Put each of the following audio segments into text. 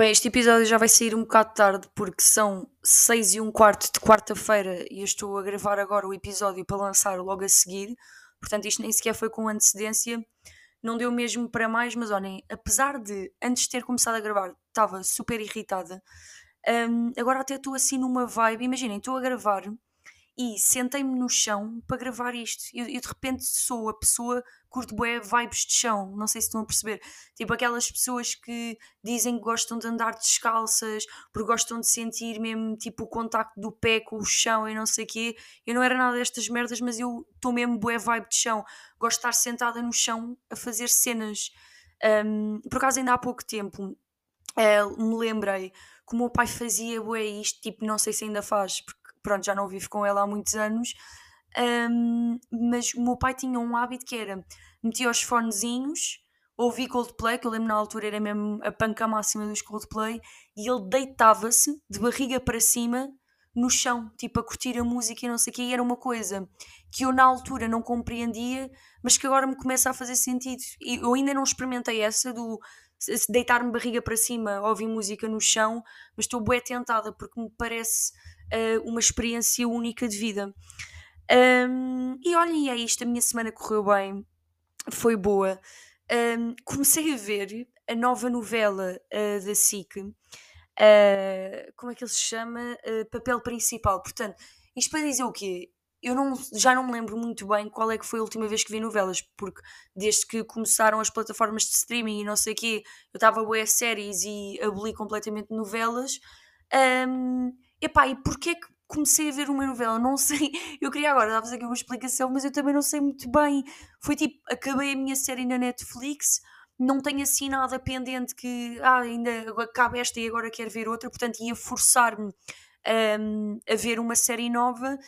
Bem, este episódio já vai sair um bocado tarde porque são 6 e um quarto de quarta-feira e eu estou a gravar agora o episódio para lançar logo a seguir. Portanto, isto nem sequer foi com antecedência. Não deu mesmo para mais, mas olhem, apesar de antes de ter começado a gravar estava super irritada, hum, agora até estou assim numa vibe. Imaginem, estou a gravar e sentei-me no chão para gravar isto. Eu, eu de repente sou a pessoa curto bué vibes de chão, não sei se estão a perceber. Tipo aquelas pessoas que dizem que gostam de andar descalças, porque gostam de sentir mesmo tipo o contacto do pé com o chão e não sei o quê. Eu não era nada destas merdas, mas eu estou mesmo bué vibe de chão. Gosto de estar sentada no chão a fazer cenas. Um, por acaso ainda há pouco tempo uh, me lembrei que o meu pai fazia bué isto, tipo, não sei se ainda faz, porque pronto, já não vivo com ela há muitos anos, um, mas o meu pai tinha um hábito que era metia os fonezinhos, ouvia Coldplay, que eu lembro na altura era mesmo a panca máxima dos Coldplay, e ele deitava-se de barriga para cima no chão, tipo a curtir a música e não sei o quê, e era uma coisa que eu na altura não compreendia, mas que agora me começa a fazer sentido. E eu ainda não experimentei essa do deitar-me barriga para cima, ouvir música no chão, mas estou bué tentada porque me parece uh, uma experiência única de vida. Um, e olhem, é isto, a minha semana correu bem, foi boa. Um, comecei a ver a nova novela uh, da SIC, uh, como é que ele se chama? Papel principal. Portanto, isto para dizer o quê? Eu não, já não me lembro muito bem qual é que foi a última vez que vi novelas, porque desde que começaram as plataformas de streaming e não sei o quê, eu estava a boé séries e aboli completamente novelas. Um, Epá, e porquê que comecei a ver uma novela? Não sei. Eu queria agora dar-vos aqui uma explicação, mas eu também não sei muito bem. Foi tipo, acabei a minha série na Netflix, não tenho assim nada pendente que ah, ainda acaba esta e agora quero ver outra, portanto ia forçar-me um, a ver uma série nova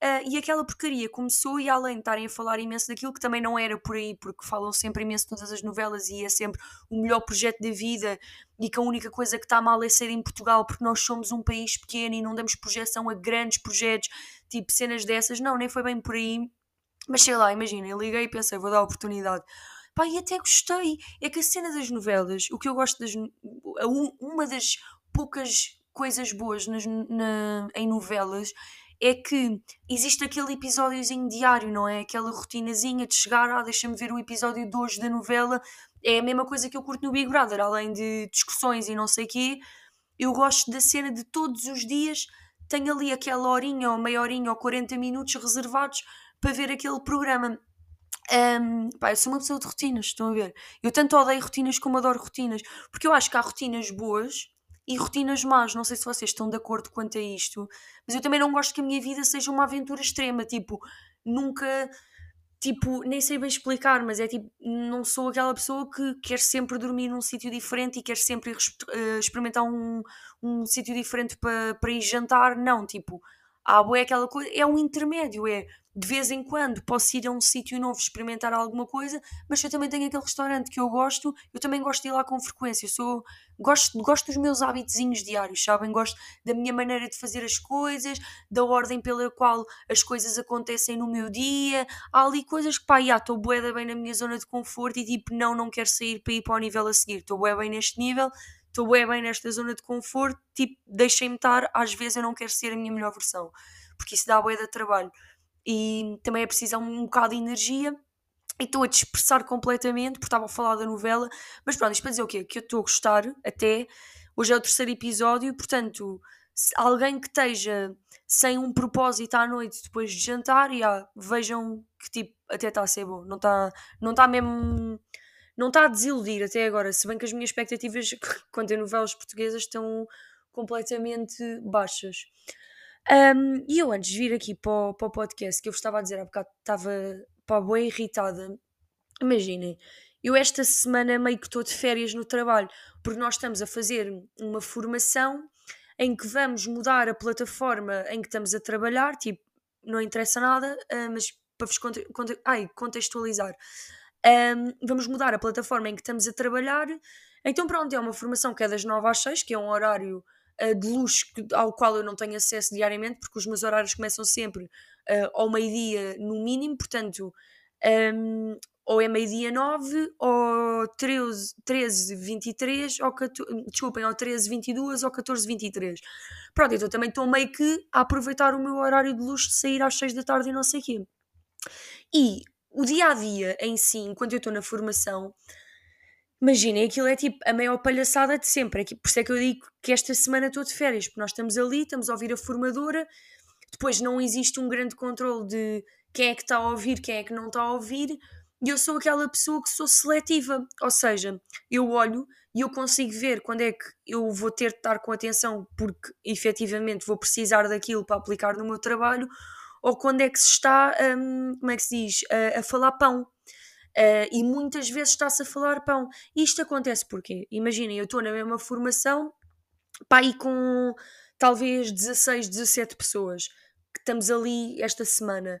Uh, e aquela porcaria começou, e além de estarem a falar imenso daquilo, que também não era por aí, porque falam sempre imenso de todas as novelas e é sempre o melhor projeto da vida, e que a única coisa que está mal é ser em Portugal, porque nós somos um país pequeno e não damos projeção a grandes projetos, tipo cenas dessas. Não, nem foi bem por aí. Mas sei lá, imagina, eu liguei e pensei, vou dar a oportunidade. Pá, e até gostei. É que a cena das novelas, o que eu gosto das. Uma das poucas coisas boas nas, na, em novelas é que existe aquele episódiozinho diário, não é? Aquela rotinazinha de chegar, ah, deixa-me ver o episódio de hoje da novela. É a mesma coisa que eu curto no Big Brother, além de discussões e não sei o quê. Eu gosto da cena de todos os dias tenho ali aquela horinha ou meia horinha ou 40 minutos reservados para ver aquele programa. Um, pá, eu sou uma pessoa de rotinas, estão a ver? Eu tanto odeio rotinas como adoro rotinas, porque eu acho que há rotinas boas e rotinas más. Não sei se vocês estão de acordo quanto a isto, mas eu também não gosto que a minha vida seja uma aventura extrema. Tipo, nunca. Tipo, nem sei bem explicar, mas é tipo, não sou aquela pessoa que quer sempre dormir num sítio diferente e quer sempre uh, experimentar um, um sítio diferente para, para ir jantar. Não, tipo, há é aquela coisa, é um intermédio, é de vez em quando posso ir a um sítio novo experimentar alguma coisa, mas eu também tenho aquele restaurante que eu gosto, eu também gosto de ir lá com frequência. Eu sou, gosto, gosto dos meus hábitos diários, sabem? Gosto da minha maneira de fazer as coisas, da ordem pela qual as coisas acontecem no meu dia. Há ali coisas que, pá, estou boeda bem na minha zona de conforto e tipo, não, não quero sair para ir para o nível a seguir. Estou boeda bem neste nível, estou bem, nesta zona de conforto, tipo, deixem-me estar, às vezes eu não quero ser a minha melhor versão, porque isso dá boa de trabalho e também é preciso um, bocado de energia e estou a dispersar completamente porque estava a falar da novela, mas pronto, isto para dizer o quê? Que eu estou a gostar até, hoje é o terceiro episódio, portanto, alguém que esteja sem um propósito à noite depois de jantar, já, vejam que tipo, até está a ser bom, não está não tá mesmo não está a desiludir até agora, se bem que as minhas expectativas quanto a novelas portuguesas estão completamente baixas. Um, e eu antes de vir aqui para o, para o podcast, que eu estava a dizer há bocado, estava pá, bem irritada. Imaginem, eu esta semana meio que estou de férias no trabalho, porque nós estamos a fazer uma formação em que vamos mudar a plataforma em que estamos a trabalhar, tipo, não interessa nada, uh, mas para vos conte, conte, ai, contextualizar. Um, vamos mudar a plataforma em que estamos a trabalhar. Então, pronto, é uma formação que é das 9 às 6, que é um horário de luz ao qual eu não tenho acesso diariamente, porque os meus horários começam sempre uh, ao meio-dia no mínimo, portanto, um, ou é meio-dia 9, ou 13, 13 23, ou 14, desculpem, ou 13 22 ou 14 23. Pronto, então também estou meio que a aproveitar o meu horário de luxo de sair às 6 da tarde e não sei o quê. E o dia a dia em si, enquanto eu estou na formação, imaginem, aquilo é tipo a maior palhaçada de sempre. É por isso é que eu digo que esta semana estou de férias, porque nós estamos ali, estamos a ouvir a formadora, depois não existe um grande controle de quem é que está a ouvir, quem é que não está a ouvir, e eu sou aquela pessoa que sou seletiva, ou seja, eu olho e eu consigo ver quando é que eu vou ter de estar com atenção porque efetivamente vou precisar daquilo para aplicar no meu trabalho, ou quando é que se está, um, como é que se diz, a, a falar pão. Uh, e muitas vezes está-se a falar pão. Isto acontece porque, imaginem, eu estou na mesma formação, pá, e com talvez 16, 17 pessoas que estamos ali esta semana.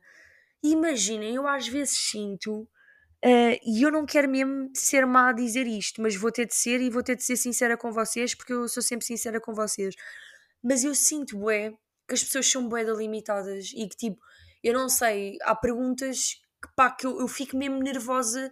Imaginem, eu às vezes sinto Uh, e eu não quero mesmo ser má a dizer isto, mas vou ter de ser e vou ter de ser sincera com vocês, porque eu sou sempre sincera com vocês. Mas eu sinto, bué, que as pessoas são bué limitadas e que, tipo, eu não sei, há perguntas que, pá, que eu, eu fico mesmo nervosa.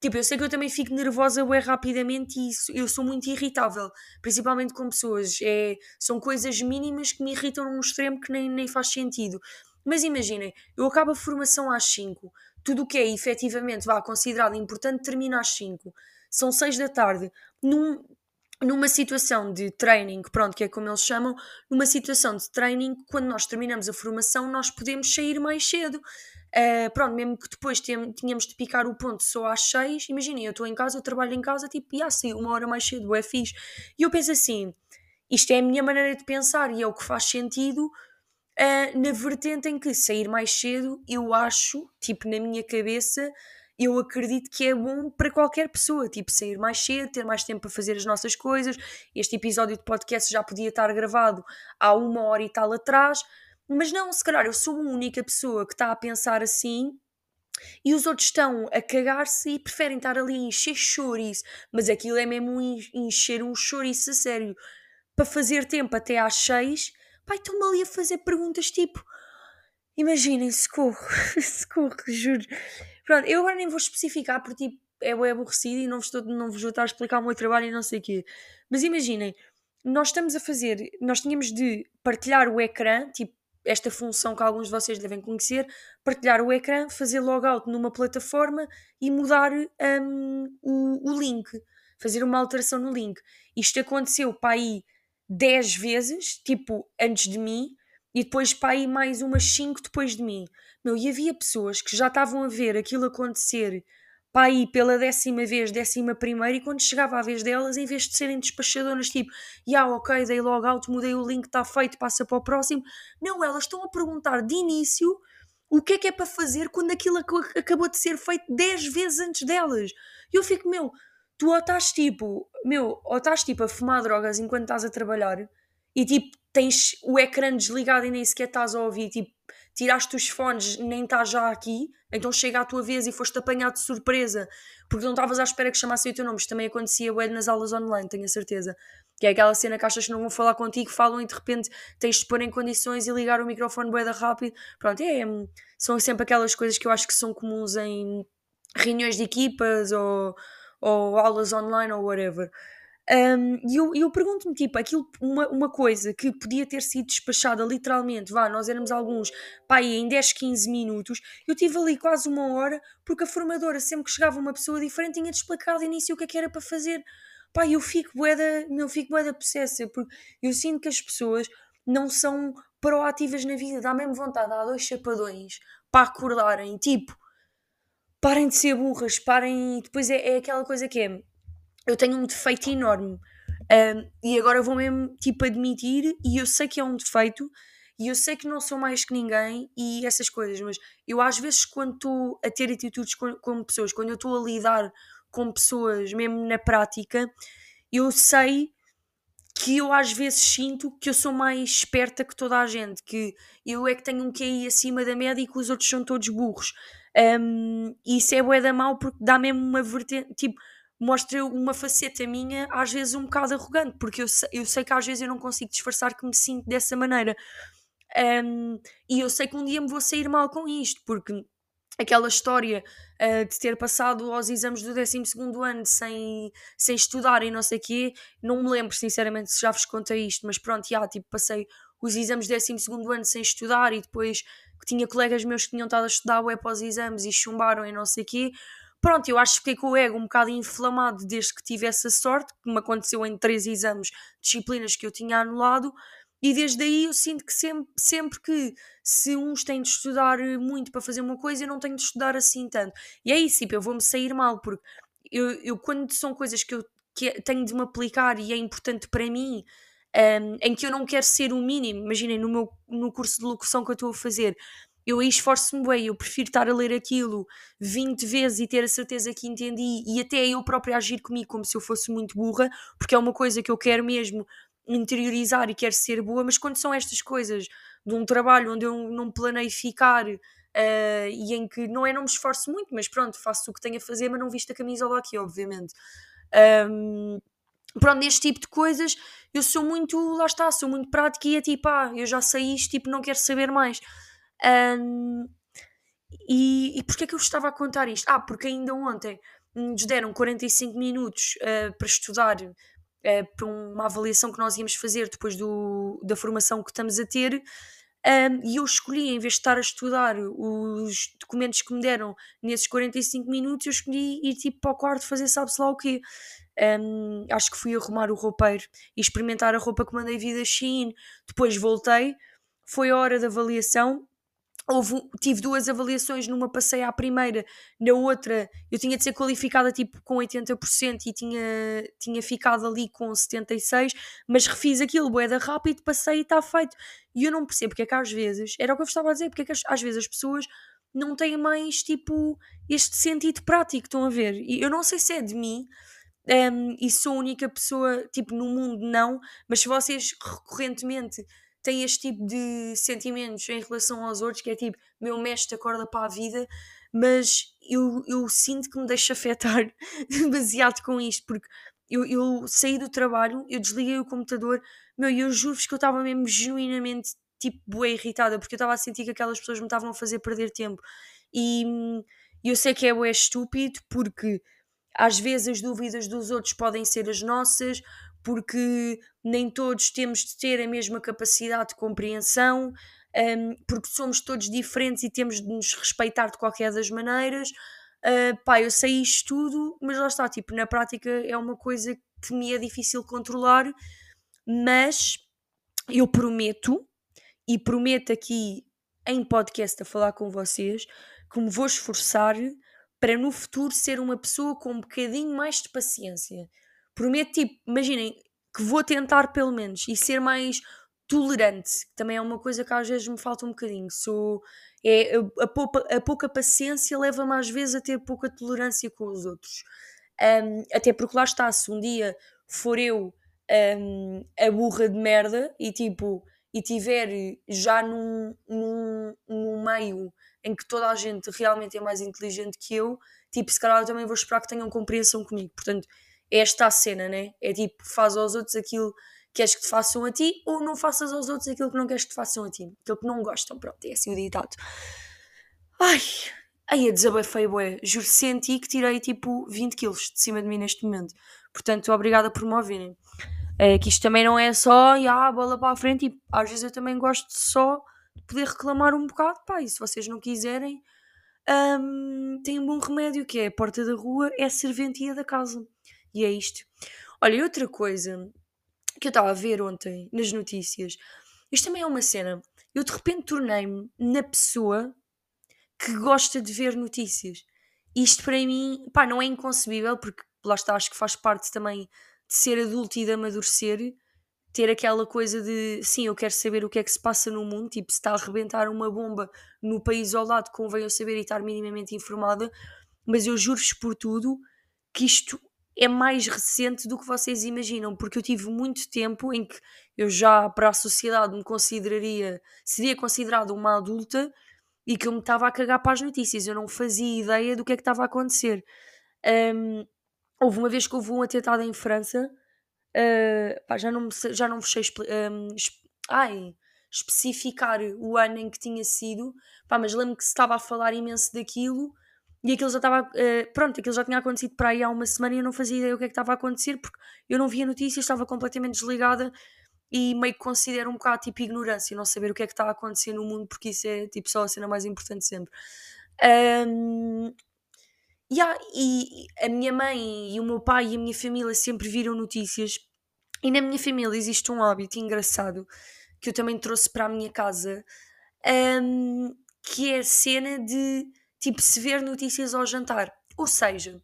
Tipo, eu sei que eu também fico nervosa bué rapidamente e isso, eu sou muito irritável, principalmente com pessoas. É, são coisas mínimas que me irritam num extremo que nem, nem faz sentido. Mas imaginem, eu acabo a formação às 5, tudo o que é efetivamente vá, considerado importante termina às 5. São 6 da tarde. Num, numa situação de training, pronto, que é como eles chamam, numa situação de training, quando nós terminamos a formação, nós podemos sair mais cedo. Uh, pronto, mesmo que depois tínhamos de picar o ponto só às 6, imaginem, eu estou em casa, eu trabalho em casa, tipo, e assim, uma hora mais cedo, é fixe. E eu penso assim, isto é a minha maneira de pensar e é o que faz sentido uh, na vertente em que sair mais cedo, eu acho, tipo, na minha cabeça, eu acredito que é bom para qualquer pessoa, tipo, sair mais cedo, ter mais tempo para fazer as nossas coisas. Este episódio de podcast já podia estar gravado há uma hora e tal atrás, mas não, se calhar eu sou a única pessoa que está a pensar assim e os outros estão a cagar-se e preferem estar ali a encher chouriço, mas aquilo é mesmo encher um chouriço a sério, para fazer tempo até às seis Pai, estão-me ali a fazer perguntas tipo. Imaginem, socorro, socorro, juro. Pronto, eu agora nem vou especificar porque tipo, é bem aborrecido e não vos, estou, não vos vou estar a explicar o meu trabalho e não sei o quê. Mas imaginem, nós estamos a fazer, nós tínhamos de partilhar o ecrã, tipo esta função que alguns de vocês devem conhecer, partilhar o ecrã, fazer logout numa plataforma e mudar um, o, o link, fazer uma alteração no link. Isto aconteceu para aí 10 vezes, tipo, antes de mim, e depois para aí mais umas 5 depois de mim. Meu, e havia pessoas que já estavam a ver aquilo acontecer para aí pela décima vez, décima primeira, e quando chegava a vez delas, em vez de serem despachadoras, tipo, já, ok, dei logo out, mudei o link, está feito, passa para o próximo. Não, elas estão a perguntar de início o que é que é para fazer quando aquilo acabou de ser feito 10 vezes antes delas. E eu fico, meu, tu ou estás tipo, meu, ou estás tipo a fumar drogas enquanto estás a trabalhar e tipo tens o ecrã desligado e nem sequer estás a ouvir, tipo, tiraste os fones, nem estás já aqui, então chega a tua vez e foste apanhado de surpresa porque não estavas à espera que chamassem o teu nome. Isto também acontecia bem nas aulas online, tenho a certeza. Que é aquela cena que achas que não vão falar contigo, falam e de repente tens de pôr em condições e ligar o microfone boeda rápido. Pronto, é, são sempre aquelas coisas que eu acho que são comuns em reuniões de equipas ou ou aulas online ou whatever. Um, e eu, eu pergunto-me, tipo, aquilo, uma, uma coisa que podia ter sido despachada literalmente, vá, nós éramos alguns, pá, em 10, 15 minutos, eu tive ali quase uma hora, porque a formadora, sempre que chegava uma pessoa diferente, tinha de explicar de início o que é que era para fazer. Pá, eu fico boeda, eu fico boeda possessa, porque eu sinto que as pessoas não são proativas na vida, dá mesmo vontade, dá dois chapadões para acordarem, tipo, parem de ser burras, parem. Depois é, é aquela coisa que é. Eu tenho um defeito enorme um, e agora vou mesmo tipo admitir, e eu sei que é um defeito, e eu sei que não sou mais que ninguém e essas coisas, mas eu às vezes quando estou a ter atitudes com, com pessoas, quando eu estou a lidar com pessoas mesmo na prática, eu sei que eu às vezes sinto que eu sou mais esperta que toda a gente, que eu é que tenho um QI acima da média e que os outros são todos burros. Um, e isso é bué da mal porque dá mesmo uma vertente, tipo, mostra uma faceta minha às vezes um bocado arrogante, porque eu, eu sei que às vezes eu não consigo disfarçar que me sinto dessa maneira. Um, e eu sei que um dia me vou sair mal com isto, porque aquela história uh, de ter passado aos exames do 12 ano sem, sem estudar e não sei o quê, não me lembro sinceramente se já vos contei isto, mas pronto, já, tipo, passei os exames do 12 ano sem estudar e depois tinha colegas meus que tinham estado a estudar web para os exames e chumbaram e não sei o quê. Pronto, eu acho que fiquei com o ego um bocado inflamado desde que tive essa sorte, que me aconteceu em três exames, disciplinas que eu tinha anulado, e desde aí eu sinto que sempre, sempre que se uns têm de estudar muito para fazer uma coisa, eu não tenho de estudar assim tanto. E é isso, tipo, eu vou-me sair mal, porque eu, eu quando são coisas que eu que tenho de me aplicar e é importante para mim, um, em que eu não quero ser o mínimo, imaginem, no meu no curso de locução que eu estou a fazer, eu aí esforço-me bem, eu prefiro estar a ler aquilo 20 vezes e ter a certeza que entendi e até eu própria agir comigo como se eu fosse muito burra, porque é uma coisa que eu quero mesmo interiorizar e quero ser boa, mas quando são estas coisas de um trabalho onde eu não planeio ficar uh, e em que não é não me esforço muito, mas pronto, faço o que tenho a fazer, mas não visto a camisola aqui, obviamente. Um, pronto, neste tipo de coisas eu sou muito, lá está, sou muito prática e é tipo, ah, eu já sei isto, tipo, não quero saber mais. Um, e, e porquê é que eu estava a contar isto? Ah, porque ainda ontem nos deram 45 minutos uh, para estudar uh, para uma avaliação que nós íamos fazer depois do, da formação que estamos a ter. Um, e eu escolhi, em vez de estar a estudar os documentos que me deram nesses 45 minutos, eu escolhi ir tipo para o quarto fazer sabe-se lá o quê. Um, acho que fui arrumar o roupeiro e experimentar a roupa que mandei vir da Shein. Depois voltei, foi a hora da avaliação houve, tive duas avaliações, numa passei à primeira, na outra eu tinha de ser qualificada tipo com 80% e tinha, tinha ficado ali com 76%, mas refiz aquilo, boeda rápido, passei e está feito. E eu não percebo porque é que às vezes, era o que eu estava a dizer, porque é que às vezes as pessoas não têm mais tipo este sentido prático, estão a ver? E eu não sei se é de mim. Um, e sou a única pessoa, tipo, no mundo não, mas se vocês recorrentemente tem este tipo de sentimentos em relação aos outros, que é tipo, meu mestre acorda para a vida, mas eu, eu sinto que me deixa afetar demasiado com isto, porque eu, eu saí do trabalho, eu desliguei o computador, meu, e eu juro-vos que eu estava mesmo genuinamente tipo boa irritada, porque eu estava a sentir que aquelas pessoas me estavam a fazer perder tempo. E eu sei que é bué estúpido, porque às vezes as dúvidas dos outros podem ser as nossas, porque nem todos temos de ter a mesma capacidade de compreensão, um, porque somos todos diferentes e temos de nos respeitar de qualquer das maneiras. Uh, pá, eu sei isto tudo, mas lá está, tipo, na prática é uma coisa que me é difícil controlar, mas eu prometo, e prometo aqui em podcast a falar com vocês, que me vou esforçar para no futuro ser uma pessoa com um bocadinho mais de paciência prometo, tipo, imaginem, que vou tentar pelo menos e ser mais tolerante, que também é uma coisa que às vezes me falta um bocadinho. Sou, é, a, pouca, a pouca paciência leva-me às vezes a ter pouca tolerância com os outros. Um, até porque lá está, se um dia for eu um, a burra de merda e tipo e tiver já num, num, num meio em que toda a gente realmente é mais inteligente que eu, tipo, se calhar eu também vou esperar que tenham compreensão comigo. Portanto, é esta a cena, né? É tipo, faz aos outros aquilo que queres que te façam a ti ou não faças aos outros aquilo que não queres que te façam a ti. Aquilo que não gostam, pronto, é assim o ditado. Ai, aí a desabafei, bué. Juro, senti que tirei tipo 20 quilos de cima de mim neste momento. Portanto, obrigada por me ouvirem. É que isto também não é só, e ah, bola para a frente. E às vezes eu também gosto só de poder reclamar um bocado, pá, e se vocês não quiserem, um, tem um bom remédio que é a porta da rua é a serventia da casa. E é isto. Olha, outra coisa que eu estava a ver ontem nas notícias, isto também é uma cena. Eu de repente tornei-me na pessoa que gosta de ver notícias. Isto para mim, pá, não é inconcebível, porque lá está, acho que faz parte também de ser adulto e de amadurecer, ter aquela coisa de sim, eu quero saber o que é que se passa no mundo, tipo, se está a arrebentar uma bomba no país ao lado, convém eu saber e estar minimamente informada, mas eu juro-vos por tudo que isto é mais recente do que vocês imaginam, porque eu tive muito tempo em que eu já para a sociedade me consideraria, seria considerada uma adulta e que eu me estava a cagar para as notícias, eu não fazia ideia do que é que estava a acontecer. Um, houve uma vez que houve um atentado em França, uh, pá, já não já não sei um, ai, especificar o ano em que tinha sido, pá, mas lembro que se estava a falar imenso daquilo e aquilo já estava, uh, pronto, aquilo já tinha acontecido para aí há uma semana e eu não fazia ideia o que é que estava a acontecer porque eu não via notícias, estava completamente desligada e meio que considero um bocado tipo ignorância, não saber o que é que está a acontecer no mundo porque isso é tipo só a cena mais importante sempre. Um, yeah, e a minha mãe e o meu pai e a minha família sempre viram notícias e na minha família existe um hábito engraçado que eu também trouxe para a minha casa um, que é a cena de tipo se ver notícias ao jantar. Ou seja,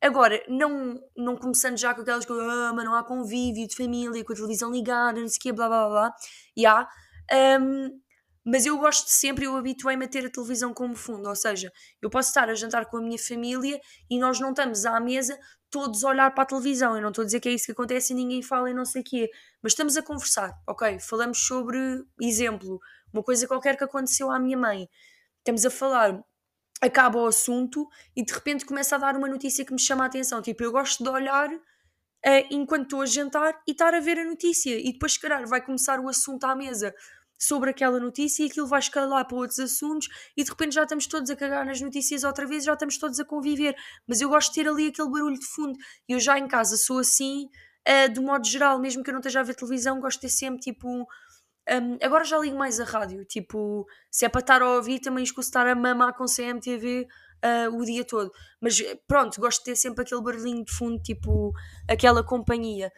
agora, não, não começando já com aquelas coisas, ah, mas não há convívio de família, com a televisão ligada, não sei o quê, blá blá blá, já. Yeah. Um, mas eu gosto sempre, eu habituei-me a ter a televisão como fundo, ou seja, eu posso estar a jantar com a minha família e nós não estamos à mesa todos a olhar para a televisão. Eu não estou a dizer que é isso que acontece e ninguém fala e não sei o quê, mas estamos a conversar, ok? Falamos sobre, exemplo, uma coisa qualquer que aconteceu à minha mãe. Estamos a falar, acaba o assunto e de repente começa a dar uma notícia que me chama a atenção. Tipo, eu gosto de olhar uh, enquanto estou a jantar e estar a ver a notícia e depois, se calhar, vai começar o assunto à mesa sobre aquela notícia e aquilo vai escalar para outros assuntos e de repente já estamos todos a cagar nas notícias outra vez, já estamos todos a conviver. Mas eu gosto de ter ali aquele barulho de fundo. E eu já em casa sou assim, uh, do modo geral, mesmo que eu não esteja a ver televisão, gosto de ter sempre tipo. Um, agora já ligo mais a rádio, tipo, se é para estar a ouvir, também escuso estar a mamar com CMTV uh, ah, o dia todo. Mas pronto, gosto de ter sempre aquele barulhinho de fundo, tipo, aquela companhia.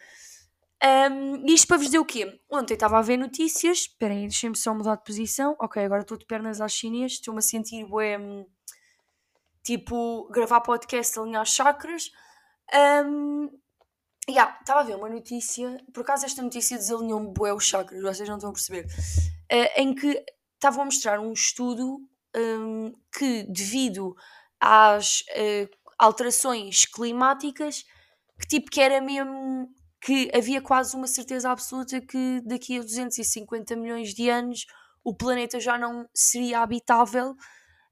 Um, isto para vos dizer o quê? Ontem estava a ver notícias. Espera aí, deixem-me só mudar de posição. Ok, agora estou de pernas às chinesas. Estou-me a sentir bué, hum, tipo, gravar podcast, alinhar chakras. Um, yeah, estava a ver uma notícia. Por acaso esta notícia desalinhou-me bué os chakras, vocês não estão a perceber. Uh, em que estavam a mostrar um estudo um, que devido às uh, alterações climáticas que tipo que era mesmo que havia quase uma certeza absoluta que daqui a 250 milhões de anos o planeta já não seria habitável.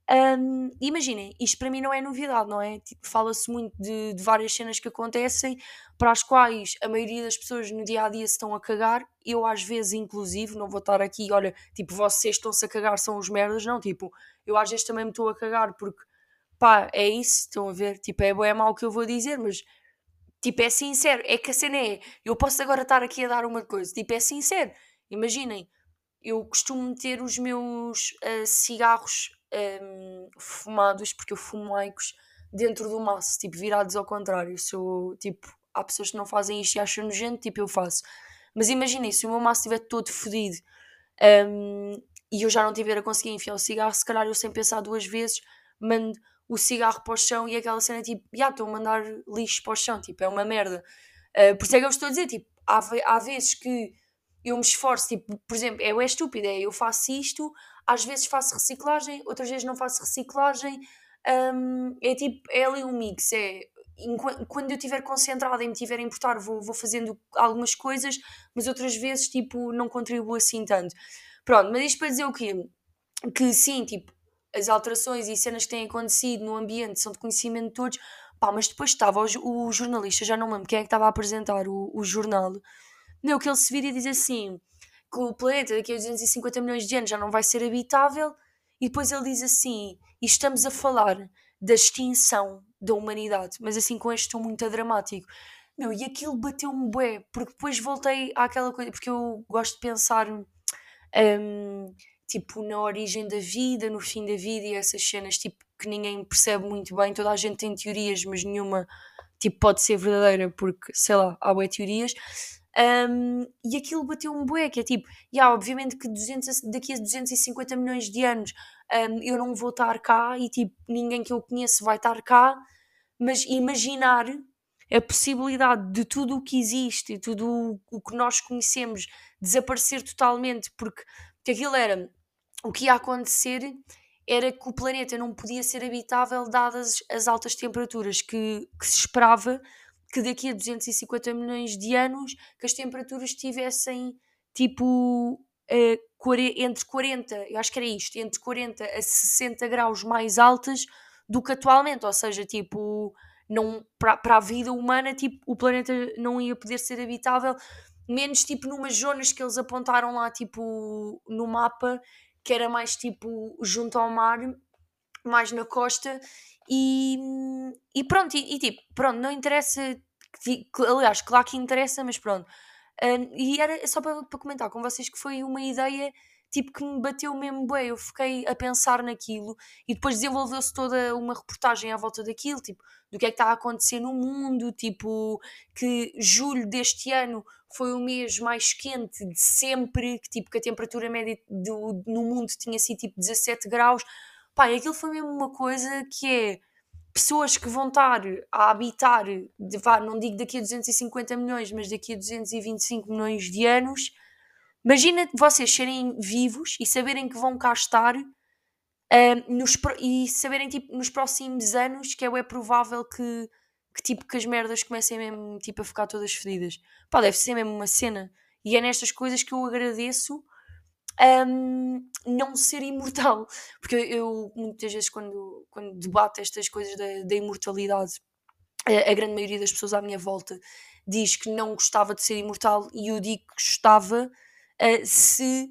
Um, imaginem, isto para mim não é novidade, não é? Tipo, Fala-se muito de, de, várias cenas que acontecem para as quais a maioria das pessoas no dia a dia se estão a cagar. Eu, às vezes, inclusive, não vou estar aqui, olha, tipo, vocês estão-se a cagar, são os merdas, não. Tipo, eu às vezes também me estou a cagar porque, pá, é isso, estão a ver? Tipo, é bom, é mau o que eu vou dizer, mas Tipo, é sincero. É que a cena é. Eu posso agora estar aqui a dar uma coisa. Tipo, é sincero. Imaginem, eu costumo meter os meus uh, cigarros um, fumados, porque eu fumo maicos, dentro do maço, tipo, virados ao contrário. Sou, tipo, há pessoas que não fazem isto e acham nojento, tipo, eu faço. Mas imaginem, se o meu maço estiver todo fodido um, e eu já não tiver a conseguir enfiar o cigarro, se calhar eu sem pensar duas vezes, mando o cigarro para o chão e aquela cena tipo, já yeah, estou a mandar lixo para o chão, tipo, é uma merda. Uh, por isso é que eu estou a dizer, tipo, há, há vezes que eu me esforço, tipo, por exemplo, é, é estúpido, é, eu faço isto, às vezes faço reciclagem, outras vezes não faço reciclagem, um, é tipo, é ali um mix, é quando eu estiver concentrada e me tiver a importar, vou, vou fazendo algumas coisas, mas outras vezes, tipo, não contribuo assim tanto. Pronto, mas isto para dizer o quê? Que sim, tipo, as alterações e cenas que têm acontecido no ambiente são de conhecimento de todos. Pá, mas depois estava o, o jornalista, já não lembro quem é que estava a apresentar o, o jornal, não, que ele se vira e diz assim que o planeta daqui a 250 milhões de anos já não vai ser habitável e depois ele diz assim, e estamos a falar da extinção da humanidade, mas assim com este tom muito dramático. Meu, e aquilo bateu-me bué, porque depois voltei àquela coisa, porque eu gosto de pensar um, tipo, na origem da vida, no fim da vida e essas cenas, tipo, que ninguém percebe muito bem. Toda a gente tem teorias, mas nenhuma, tipo, pode ser verdadeira, porque, sei lá, há boas teorias. Um, e aquilo bateu um bué, que é tipo, yeah, obviamente que 200, daqui a 250 milhões de anos um, eu não vou estar cá e tipo, ninguém que eu conheço vai estar cá, mas imaginar a possibilidade de tudo o que existe e tudo o que nós conhecemos desaparecer totalmente, porque, porque aquilo era o que ia acontecer era que o planeta não podia ser habitável dadas as altas temperaturas que, que se esperava que daqui a 250 milhões de anos que as temperaturas estivessem tipo entre 40, eu acho que era isto, entre 40 a 60 graus mais altas do que atualmente, ou seja, tipo, não, para a vida humana, tipo, o planeta não ia poder ser habitável menos tipo numas zonas que eles apontaram lá, tipo no mapa, que era mais tipo junto ao mar, mais na costa, e, e pronto, e, e tipo, pronto, não interessa, aliás, claro que interessa, mas pronto. Um, e era só para, comentar com vocês que foi uma ideia tipo que me bateu mesmo bem. Eu fiquei a pensar naquilo e depois desenvolveu-se toda uma reportagem à volta daquilo, tipo, do que é que está a acontecer no mundo, tipo, que julho deste ano foi o mês mais quente de sempre, que tipo que a temperatura média do, no mundo tinha sido tipo 17 graus. Pá, aquilo foi mesmo uma coisa que é pessoas que vão estar a habitar, de, vá, não digo daqui a 250 milhões, mas daqui a 225 milhões de anos, Imagina vocês serem vivos e saberem que vão cá estar uh, nos, e saberem tipo, nos próximos anos que é, é provável que, que, tipo, que as merdas comecem mesmo tipo, a ficar todas fedidas. Pá, deve ser mesmo uma cena. E é nestas coisas que eu agradeço um, não ser imortal. Porque eu, muitas vezes quando, quando debato estas coisas da, da imortalidade, a, a, grande maioria das pessoas à minha volta diz que não gostava de ser imortal e eu digo que gostava uh, se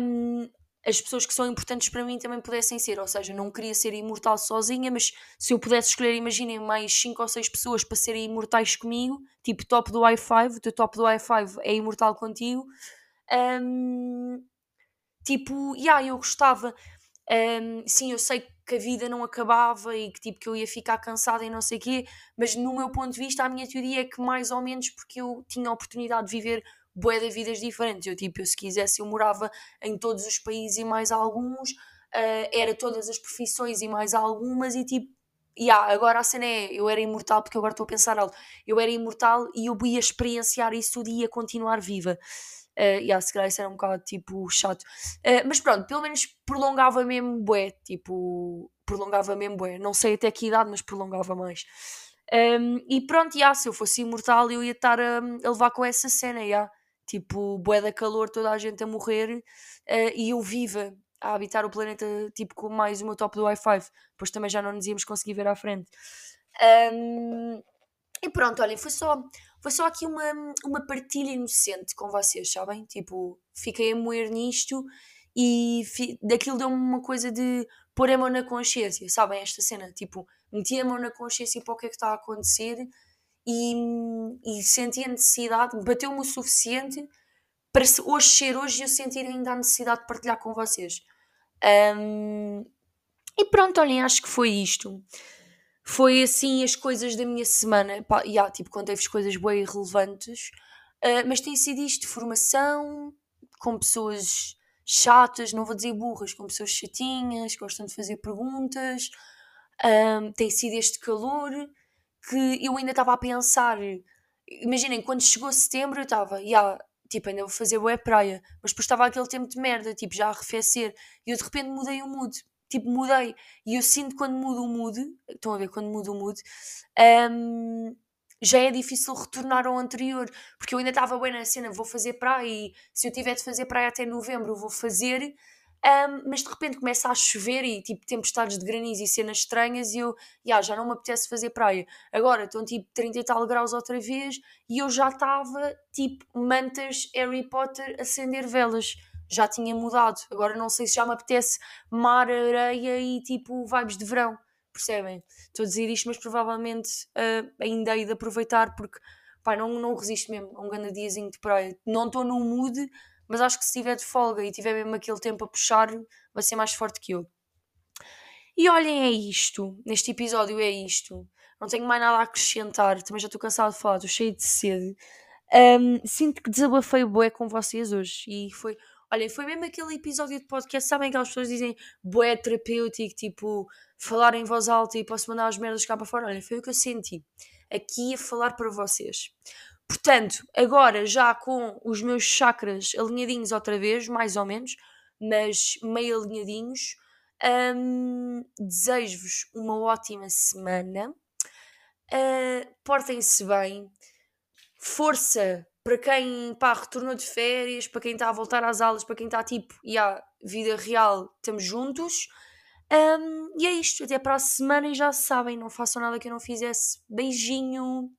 um, as pessoas que são importantes para mim também pudessem ser. Ou seja, não queria ser imortal sozinha, mas se eu pudesse escolher, imaginem, mais 5 ou 6 pessoas para serem imortais comigo, tipo top do i5, o teu top do i5 é imortal contigo. Um, tipo, yeah, eu gostava. Um, sim, eu sei que a vida não acabava e que tipo que eu ia ficar cansada e não sei o quê, mas no meu ponto de vista a minha teoria é que mais ou menos porque eu tinha a oportunidade de viver bué de vidas diferentes. Eu, tipo, eu, se quisesse, eu morava em todos os países e mais alguns, uh, era todas as profissões e mais algumas, e tipo, yeah, agora a cena é, eu era imortal, porque agora estou a pensar algo, eu era imortal e eu ia experienciar isso tudo e ia continuar viva. Uh, yeah, se calhar isso era um bocado tipo chato. Uh, mas pronto, pelo menos prolongava mesmo bué, tipo, prolongava mesmo bué. Não sei até que idade, mas prolongava mais. Um, e pronto, yeah, se eu fosse imortal, eu ia estar a, a levar com essa cena, yeah tipo, bué da calor, toda a gente a morrer uh, e eu viva a habitar o planeta, tipo, com mais meu top do Wi-Fi. Depois também já não nos íamos conseguir ver à frente. Um, e pronto, olhem, foi só, foi só aqui uma, uma partilha inocente com vocês, sabem? Tipo, fiquei a moer nisto e fi, daquilo deu-me uma coisa de pôr a mão na consciência, sabem? Esta cena, tipo, meti a mão na consciência para o que é que está a acontecer e, e senti a necessidade, bateu-me o suficiente para hoje ser hoje eu sentir ainda a necessidade de partilhar com vocês. Um, e pronto, olhem, acho que foi isto. Foi assim as coisas da minha semana. Pá, yeah, tipo, contei-vos coisas bem relevantes, uh, mas tem sido isto: formação com pessoas chatas, não vou dizer burras, com pessoas chatinhas, gostam de fazer perguntas. Um, tem sido este calor que eu ainda estava a pensar. Imaginem, quando chegou setembro, eu estava, yeah, tipo, ainda vou fazer boa praia, mas depois estava aquele tempo de merda, tipo, já a arrefecer, e eu de repente mudei o mood, tipo, mudei, e eu sinto quando mudo o mood, estão a ver, quando mudo o mood, um, já é difícil retornar ao anterior, porque eu ainda estava bem na cena, vou fazer praia, e se eu tiver de fazer praia até novembro, vou fazer, um, mas de repente começa a chover e tipo tempestades de granizo e cenas estranhas e eu yeah, já não me apetece fazer praia. Agora estão tipo 30 e tal graus outra vez e eu já estava tipo mantas Harry Potter acender velas. Já tinha mudado. Agora não sei se já me apetece mar, areia e tipo vibes de verão. Percebem? Estou a dizer isto, mas provavelmente uh, ainda hei de aproveitar porque pá, não, não resisto mesmo a um grande diazinho de praia. Não estou no mood mas acho que se tiver de folga e tiver mesmo aquele tempo a puxar, vai ser mais forte que eu. E olhem, é isto. Neste episódio é isto. Não tenho mais nada a acrescentar. Também já estou cansado de falar, estou cheio de sede. Um, sinto que desabafei bué com vocês hoje. E foi. Olhem, foi mesmo aquele episódio de podcast. Sabem que as pessoas dizem bué terapêutico, tipo, falar em voz alta e posso mandar as merdas cá para fora. Olhem, foi o que eu senti. Aqui a falar para vocês. Portanto, agora já com os meus chakras alinhadinhos outra vez, mais ou menos, mas meio alinhadinhos, hum, desejo-vos uma ótima semana. Uh, Portem-se bem. Força para quem pá, retornou de férias, para quem está a voltar às aulas, para quem está tipo, e yeah, vida real, estamos juntos. Um, e é isto, até para a semana e já sabem, não façam nada que eu não fizesse. Beijinho!